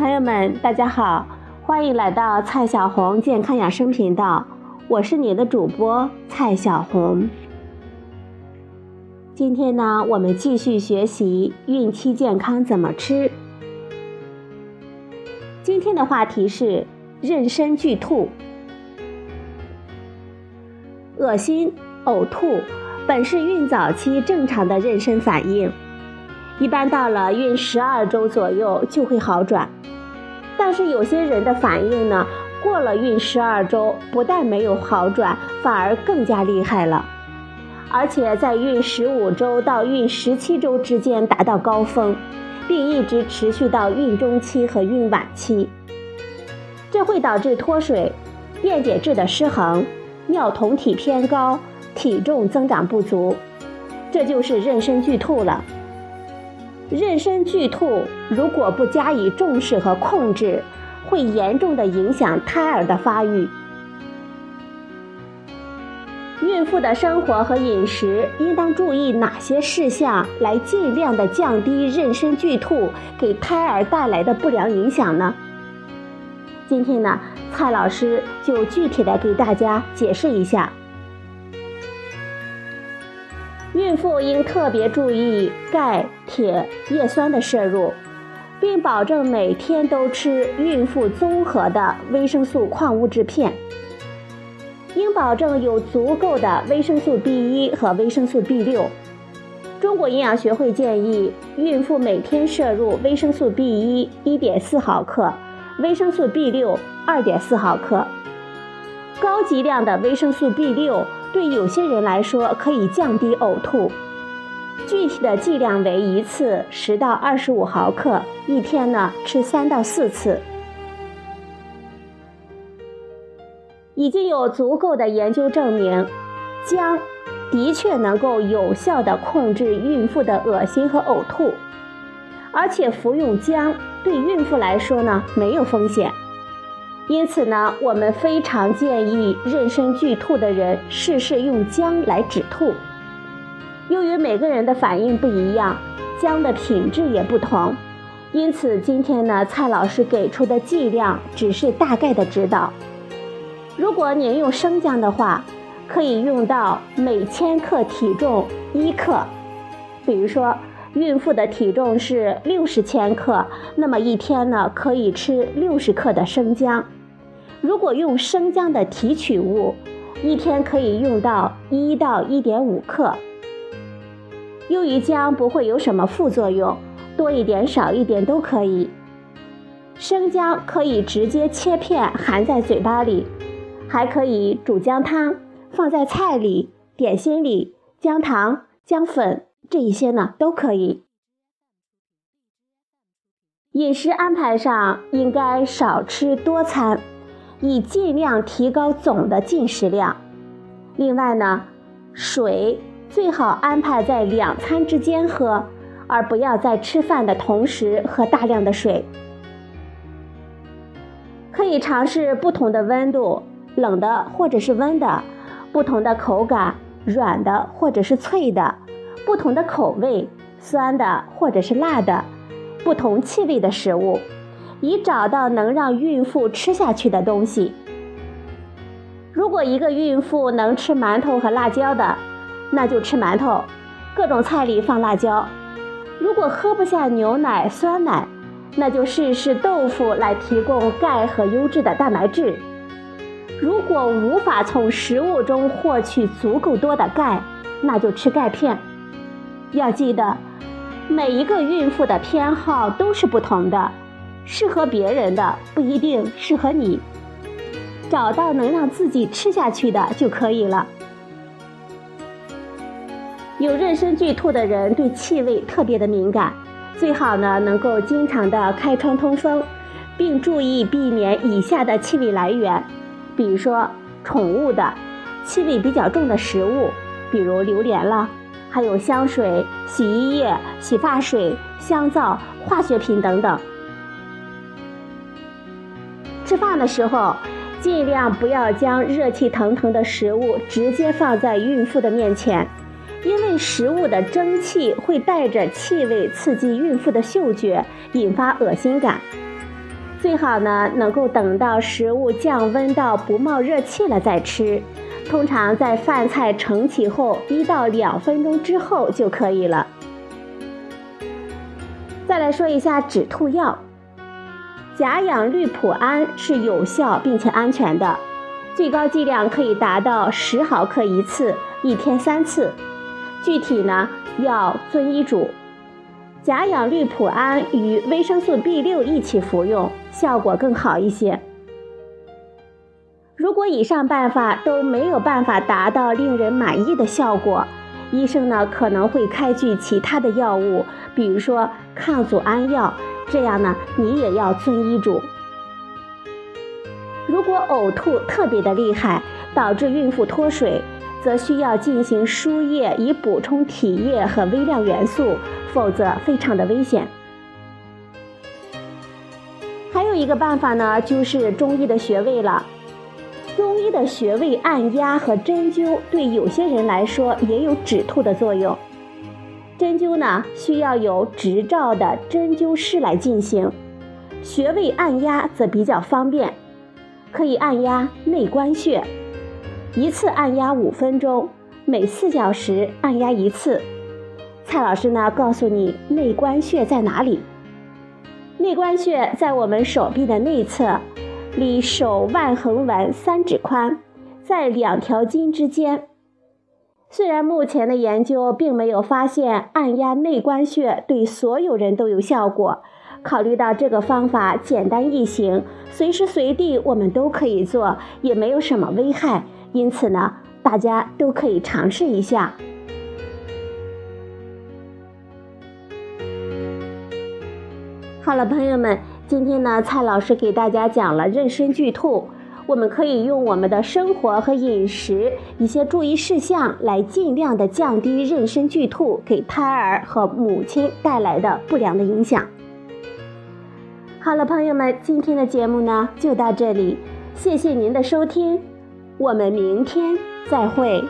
朋友们，大家好，欢迎来到蔡小红健康养生频道，我是你的主播蔡小红。今天呢，我们继续学习孕期健康怎么吃。今天的话题是妊娠剧吐，恶心、呕吐本是孕早期正常的妊娠反应。一般到了孕十二周左右就会好转，但是有些人的反应呢，过了孕十二周，不但没有好转，反而更加厉害了，而且在孕十五周到孕十七周之间达到高峰，并一直持续到孕中期和孕晚期。这会导致脱水、电解质的失衡、尿酮体偏高、体重增长不足，这就是妊娠剧吐了。妊娠剧吐如果不加以重视和控制，会严重的影响胎儿的发育。孕妇的生活和饮食应当注意哪些事项，来尽量的降低妊娠剧吐给胎儿带来的不良影响呢？今天呢，蔡老师就具体的给大家解释一下。孕妇应特别注意钙、铁、叶酸的摄入，并保证每天都吃孕妇综合的维生素矿物质片。应保证有足够的维生素 B1 和维生素 B6。中国营养学会建议孕妇每天摄入维生素 B1 1.4毫克，维生素 B6 2.4毫克。高剂量的维生素 B6。对有些人来说，可以降低呕吐。具体的剂量为一次十到二十五毫克，一天呢吃三到四次。已经有足够的研究证明，姜的确能够有效的控制孕妇的恶心和呕吐，而且服用姜对孕妇来说呢没有风险。因此呢，我们非常建议妊娠剧吐的人试试用姜来止吐。由于每个人的反应不一样，姜的品质也不同，因此今天呢，蔡老师给出的剂量只是大概的指导。如果您用生姜的话，可以用到每千克体重一克。比如说，孕妇的体重是六十千克，那么一天呢，可以吃六十克的生姜。如果用生姜的提取物，一天可以用到一到一点五克。由于姜不会有什么副作用，多一点少一点都可以。生姜可以直接切片含在嘴巴里，还可以煮姜汤，放在菜里、点心里，姜糖、姜粉这一些呢都可以。饮食安排上应该少吃多餐。以尽量提高总的进食量。另外呢，水最好安排在两餐之间喝，而不要在吃饭的同时喝大量的水。可以尝试不同的温度，冷的或者是温的，不同的口感，软的或者是脆的，不同的口味，酸的或者是辣的，不同气味的食物。以找到能让孕妇吃下去的东西。如果一个孕妇能吃馒头和辣椒的，那就吃馒头，各种菜里放辣椒。如果喝不下牛奶、酸奶，那就试试豆腐来提供钙和优质的蛋白质。如果无法从食物中获取足够多的钙，那就吃钙片。要记得，每一个孕妇的偏好都是不同的。适合别人的不一定适合你，找到能让自己吃下去的就可以了。有妊娠剧吐的人对气味特别的敏感，最好呢能够经常的开窗通风，并注意避免以下的气味来源，比如说宠物的气味比较重的食物，比如榴莲了，还有香水、洗衣液、洗发水、香皂、化学品等等。吃饭的时候，尽量不要将热气腾腾的食物直接放在孕妇的面前，因为食物的蒸汽会带着气味刺激孕妇的嗅觉，引发恶心感。最好呢能够等到食物降温到不冒热气了再吃，通常在饭菜盛起后一到两分钟之后就可以了。再来说一下止吐药，甲氧氯普胺是有效并且安全的，最高剂量可以达到十毫克一次，一天三次。具体呢要遵医嘱。甲氧氯普胺与维生素 B 六一起服用，效果更好一些。如果以上办法都没有办法达到令人满意的效果，医生呢可能会开具其他的药物，比如说抗组胺药，这样呢你也要遵医嘱。如果呕吐特别的厉害，导致孕妇脱水，则需要进行输液以补充体液和微量元素，否则非常的危险。还有一个办法呢，就是中医的穴位了。中医的穴位按压和针灸对有些人来说也有止吐的作用。针灸呢需要有执照的针灸师来进行，穴位按压则比较方便，可以按压内关穴，一次按压五分钟，每四小时按压一次。蔡老师呢告诉你内关穴在哪里？内关穴在我们手臂的内侧。离手腕横纹三指宽，在两条筋之间。虽然目前的研究并没有发现按压内关穴对所有人都有效果，考虑到这个方法简单易行，随时随地我们都可以做，也没有什么危害，因此呢，大家都可以尝试一下。好了，朋友们。今天呢，蔡老师给大家讲了妊娠剧吐，我们可以用我们的生活和饮食一些注意事项来尽量的降低妊娠剧吐给胎儿和母亲带来的不良的影响。好了，朋友们，今天的节目呢就到这里，谢谢您的收听，我们明天再会。